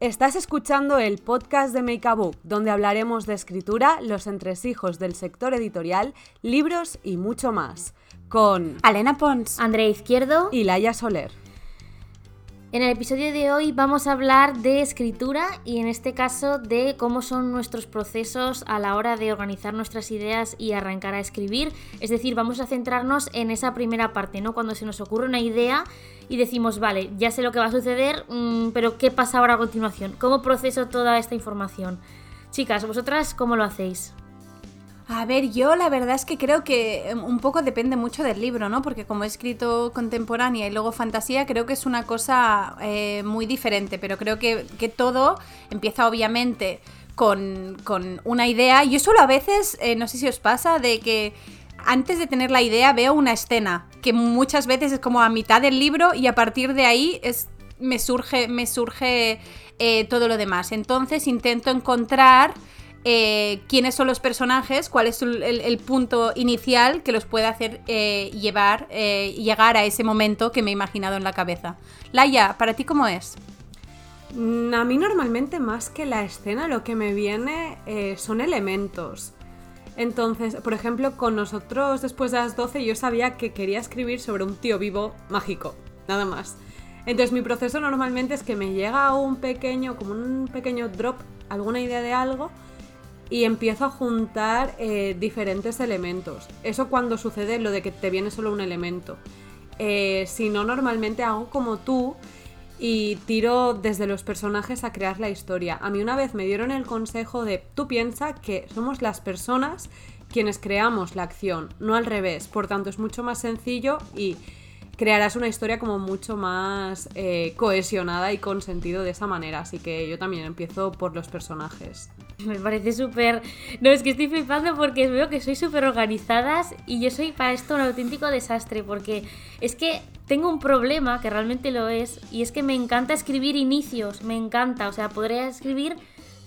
Estás escuchando el podcast de Make a Book, donde hablaremos de escritura, los entresijos del sector editorial, libros y mucho más. Con Alena Pons, Andrea Izquierdo y Laia Soler. En el episodio de hoy vamos a hablar de escritura y en este caso de cómo son nuestros procesos a la hora de organizar nuestras ideas y arrancar a escribir. Es decir, vamos a centrarnos en esa primera parte, ¿no? Cuando se nos ocurre una idea y decimos, vale, ya sé lo que va a suceder, mm, pero ¿qué pasa ahora a continuación? ¿Cómo proceso toda esta información? Chicas, ¿vosotras cómo lo hacéis? A ver, yo la verdad es que creo que em, un poco depende mucho del libro, ¿no? Porque como he escrito contemporánea y luego fantasía, creo que es una cosa eh, muy diferente, pero creo que, todo empieza obviamente con, una idea. Yo solo a veces, eh, no sé si os pasa, de que antes de tener la idea veo una escena, que muchas veces es como a mitad del libro y a partir de ahí es, me surge, me surge eh, todo lo demás. Entonces intento encontrar eh, quiénes son los personajes, cuál es el, punto inicial que los puede hacer eh, llevar, eh, llegar a ese momento que me he imaginado en la cabeza. Laia, ¿para ti cómo es? Mm, a mí normalmente más que la escena lo que me viene son elementos. Entonces, por ejemplo, con nosotros después de las 12 yo sabía que quería escribir sobre un tío vivo mágico, nada más. Entonces mi proceso normalmente es que me llega un pequeño, como un pequeño drop, alguna idea de algo, y empiezo a juntar eh, diferentes elementos. Eso cuando sucede lo de que te viene solo un elemento. Eh, si no, normalmente hago como tú y tiro desde los personajes a crear la historia. A mí una vez me dieron el consejo de tú piensa que somos las personas quienes creamos la acción, no al revés. Por tanto, es mucho más sencillo y crearás una historia como mucho más eh, cohesionada y con sentido de esa manera. Así que yo también empiezo por los personajes. Me parece súper... No, es que estoy flipando porque veo que sois súper organizadas y yo soy para esto un auténtico desastre porque es que tengo un problema, que realmente lo es, y es que me encanta escribir inicios, me encanta, o sea, podría escribir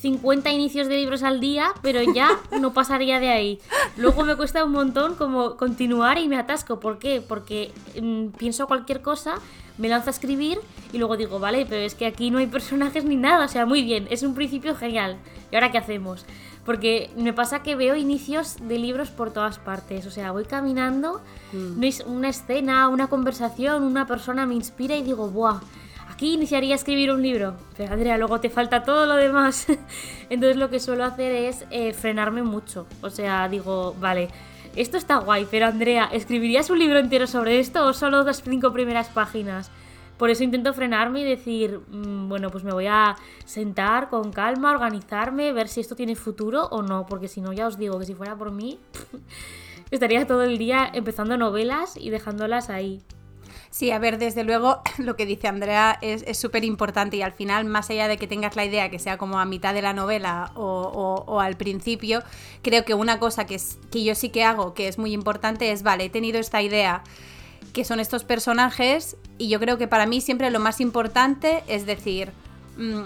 50 inicios de libros al día, pero ya no pasaría de ahí. Luego me cuesta un montón como continuar y me atasco. ¿Por qué? Porque mm, pienso cualquier cosa, me lanzo a escribir y luego digo, vale, pero es que aquí no hay personajes ni nada. O sea, muy bien, es un principio genial. ¿Y ahora qué hacemos? Porque me pasa que veo inicios de libros por todas partes. O sea, voy caminando, mm. una escena, una conversación, una persona me inspira y digo, ¡buah! Aquí iniciaría a escribir un libro. Pero Andrea, luego te falta todo lo demás. Entonces lo que suelo hacer es eh, frenarme mucho. O sea, digo, vale, esto está guay, pero Andrea, ¿escribirías un libro entero sobre esto o solo las cinco primeras páginas? Por eso intento frenarme y decir, mm, bueno, pues me voy a sentar con calma, organizarme, ver si esto tiene futuro o no, porque si no, ya os digo que si fuera por mí, estaría todo el día empezando novelas y dejándolas ahí. Sí, a ver, desde luego lo que dice Andrea es súper importante y al final, más allá de que tengas la idea que sea como a mitad de la novela o, al principio, creo que una cosa que, es, que yo sí que hago, que es muy importante, es, vale, he tenido esta idea que son estos personajes y yo creo que para mí siempre lo más importante es decir, mm,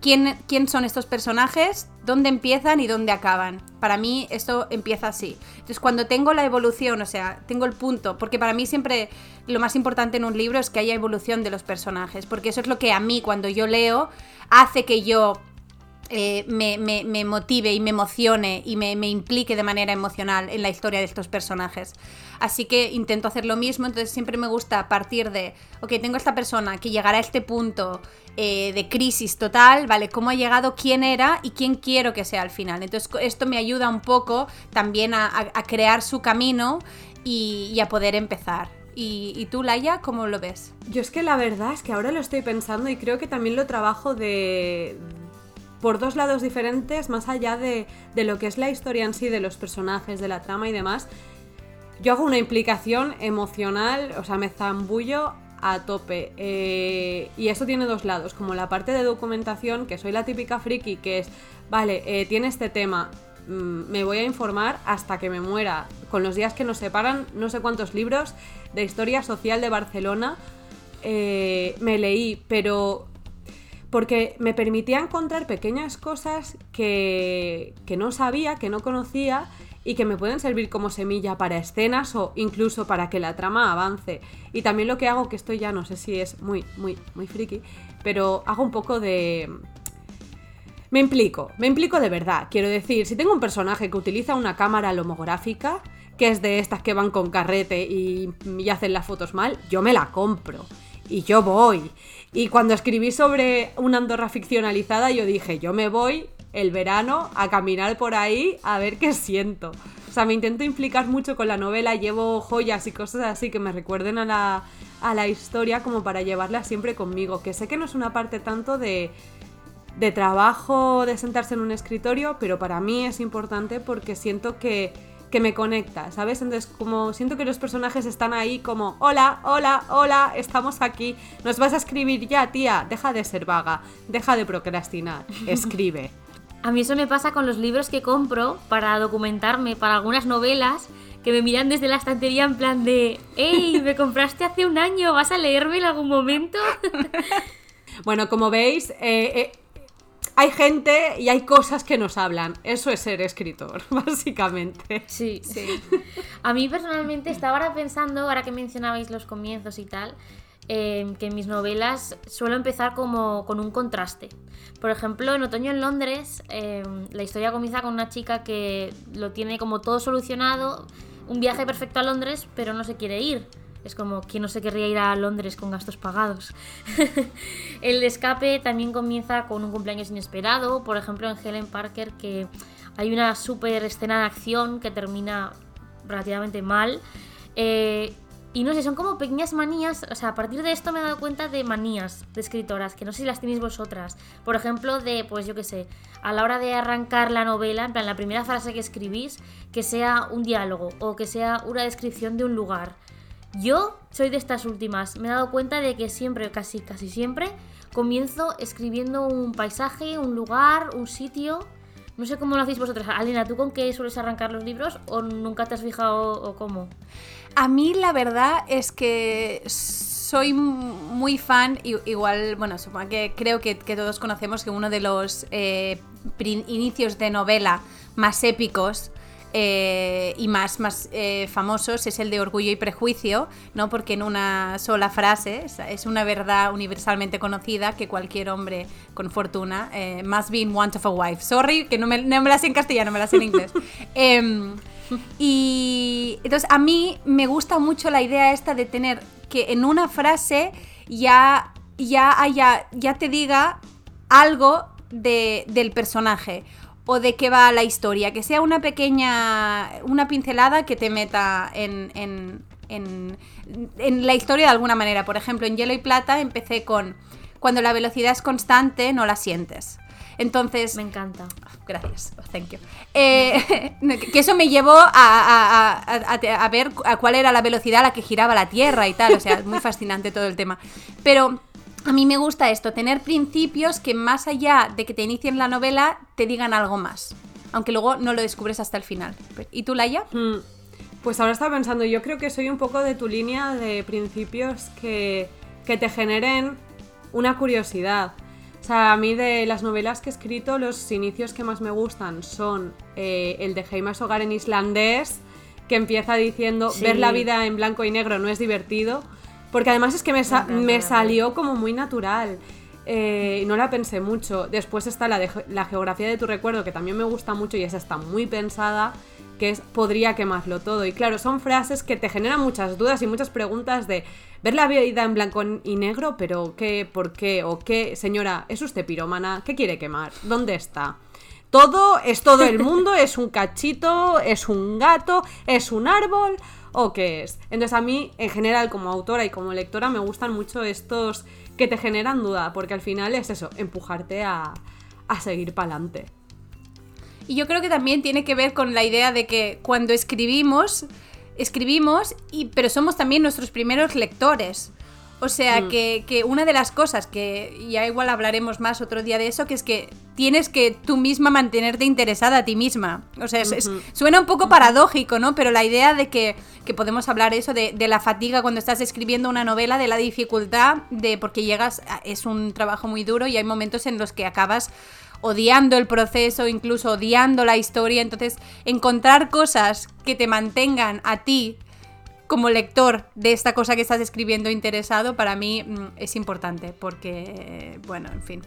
quién, son estos personajes, dónde empiezan y dónde acaban. Para mí esto empieza así. Entonces cuando tengo la evolución, o sea, tengo el punto, porque para mí siempre lo más importante en un libro es que haya evolución de los personajes, porque eso es lo que a mí cuando yo leo hace que yo eh, me, motive y me emocione y me, implique de manera emocional en la historia de estos personajes. Así que intento hacer lo mismo, entonces siempre me gusta partir de, ok, tengo esta persona que llegará a este punto eh, de crisis total, ¿vale? ¿Cómo ha llegado? ¿Quién era? ¿Y quién quiero que sea al final? Entonces esto me ayuda un poco también a, crear su camino y, a poder empezar. ¿Y, ¿Y, tú, Laia, cómo lo ves? Yo es que la verdad es que ahora lo estoy pensando y creo que también lo trabajo de, por dos lados diferentes, más allá de, lo que es la historia en sí, de los personajes, de la trama y demás, yo hago una implicación emocional, o sea, me zambullo a tope. Eh, y eso tiene dos lados, como la parte de documentación, que soy la típica friki, que es, vale, eh, tiene este tema, mm, me voy a informar hasta que me muera. Con los días que nos separan, no sé cuántos libros de historia social de Barcelona eh, me leí, pero porque me permitía encontrar pequeñas cosas que, no sabía, que no conocía y que me pueden servir como semilla para escenas o incluso para que la trama avance. Y también lo que hago, que esto ya no sé si es muy, muy, muy friki, pero hago un poco de, me implico, me implico de verdad. Quiero decir, si tengo un personaje que utiliza una cámara lomográfica, que es de estas que van con carrete y, y hacen las fotos mal, yo me la compro. Y yo voy. Y cuando escribí sobre una Andorra ficcionalizada, yo dije, yo me voy el verano a caminar por ahí a ver qué siento. O sea, me intento implicar mucho con la novela, llevo joyas y cosas así que me recuerden a la, a la historia como para llevarla siempre conmigo, que sé que no es una parte tanto de, de trabajo, de sentarse en un escritorio, pero para mí es importante porque siento que, que me conecta, ¿sabes? Entonces, como siento que los personajes están ahí como, hola, hola, hola, estamos aquí, nos vas a escribir ya, tía, deja de ser vaga, deja de procrastinar, escribe. A mí eso me pasa con los libros que compro para documentarme para algunas novelas que me miran desde la estantería en plan de, ¡Ey! Me compraste hace un año, ¿vas a leerme en algún momento? bueno, como veis, eh, eh, hay gente y hay cosas que nos hablan. Eso es ser escritor, básicamente. Sí, sí. A mí personalmente estaba ahora pensando, ahora que mencionabais los comienzos y tal, Em, que en mis novelas suelo empezar como con un contraste. Por ejemplo, en Otoño en Londres, em, la historia comienza con una chica que lo tiene como todo solucionado, un viaje perfecto a Londres, pero no se quiere ir. Es como, ¿quién no se querría ir a Londres con gastos pagados? el escape también comienza con un cumpleaños inesperado, por ejemplo en Helen Parker, que hay una súper escena de acción que termina relativamente mal. Eh, y no sé, son como pequeñas manías. O sea, a partir de esto me he dado cuenta de manías de escritoras, que no sé si las tenéis vosotras. Por ejemplo, de, pues yo qué sé, a la hora de arrancar la novela, en plan, la primera frase que escribís, que sea un diálogo o que sea una descripción de un lugar. Yo soy de estas últimas. Me he dado cuenta de que siempre, casi, casi siempre, comienzo escribiendo un paisaje, un lugar, un sitio. No sé cómo lo hacéis vosotras. Alina, ¿tú con qué sueles arrancar los libros o nunca te has fijado o cómo? A mí la verdad es que soy muy fan, igual, bueno, supongo que creo que, todos conocemos que uno de los eh, inicios de novela más épicos eh, y más, más eh, famosos es el de Orgullo y Prejuicio, ¿no? Porque en una sola frase es una verdad universalmente conocida que cualquier hombre con fortuna must be in want of a wife. Sorry, que no me, no me la sé en castellano, me la sé en inglés. Em, y entonces a mí me gusta mucho la idea esta de tener que en una frase ya, ya, haya, ya te diga algo del personaje o de qué va la historia, que sea una pequeña, una pincelada que te meta en, en, en, en la historia de alguna manera. Por ejemplo, en Hielo y Plata empecé con, cuando la velocidad es constante, no la sientes. Entonces. Me encanta. Gracias, thank you. Eh, que eso me llevó a, ver a cuál era la velocidad a la que giraba la Tierra y tal. O sea, es muy fascinante todo el tema. Pero a mí me gusta esto, tener principios que más allá de que te inicien la novela, te digan algo más. Aunque luego no lo descubres hasta el final. ¿Y tú, Laia? Hmm. Pues ahora estaba pensando, yo creo que soy un poco de tu línea de principios que, que te generen una curiosidad. O sea, a mí de las novelas que he escrito, los inicios que más me gustan son eh, el de Jaime Hogar en islandés, que empieza diciendo ver la vida en blanco y negro no es divertido, porque además es que me, me salió como muy natural. Eh, no la pensé mucho. Después está la, de, la geografía de tu recuerdo, que también me gusta mucho y esa está muy pensada, que es podría quemarlo todo. Y claro, son frases que te generan muchas dudas y muchas preguntas de ver la vida en blanco y negro, pero ¿qué? ¿Por qué? ¿O qué? Señora, ¿es usted piromana? ¿Qué quiere quemar? ¿Dónde está? Todo es todo el mundo, es un cachito, es un gato, es un árbol o qué es. Entonces a mí, en general, como autora y como lectora, me gustan mucho estos que te generan duda, porque al final es eso, empujarte a, a seguir para adelante. Y yo creo que también tiene que ver con la idea de que cuando escribimos, escribimos, y, pero somos también nuestros primeros lectores. O sea, mm. que, una de las cosas que ya igual hablaremos más otro día de eso, que es que tienes que tú misma mantenerte interesada a ti misma. O sea, suena un poco paradójico, ¿no? Pero la idea de que, que podemos hablar eso, de, de, la fatiga cuando estás escribiendo una novela, de la dificultad, de porque llegas, es un trabajo muy duro y hay momentos en los que acabas odiando el proceso, incluso odiando la historia. Entonces, encontrar cosas que te mantengan a ti como lector de esta cosa que estás escribiendo interesado, para mí mm, es importante, porque, bueno, en fin.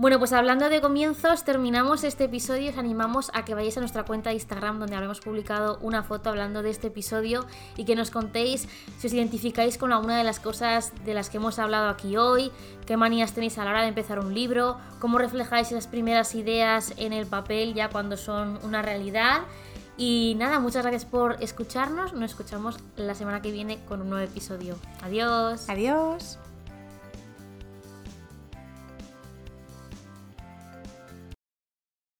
Bueno, pues hablando de comienzos, terminamos este episodio. Os animamos a que vayáis a nuestra cuenta de Instagram donde habremos publicado una foto hablando de este episodio y que nos contéis si os identificáis con alguna de las cosas de las que hemos hablado aquí hoy, qué manías tenéis a la hora de empezar un libro, cómo reflejáis esas primeras ideas en el papel ya cuando son una realidad. Y nada, muchas gracias por escucharnos. Nos escuchamos la semana que viene con un nuevo episodio. Adiós. Adiós.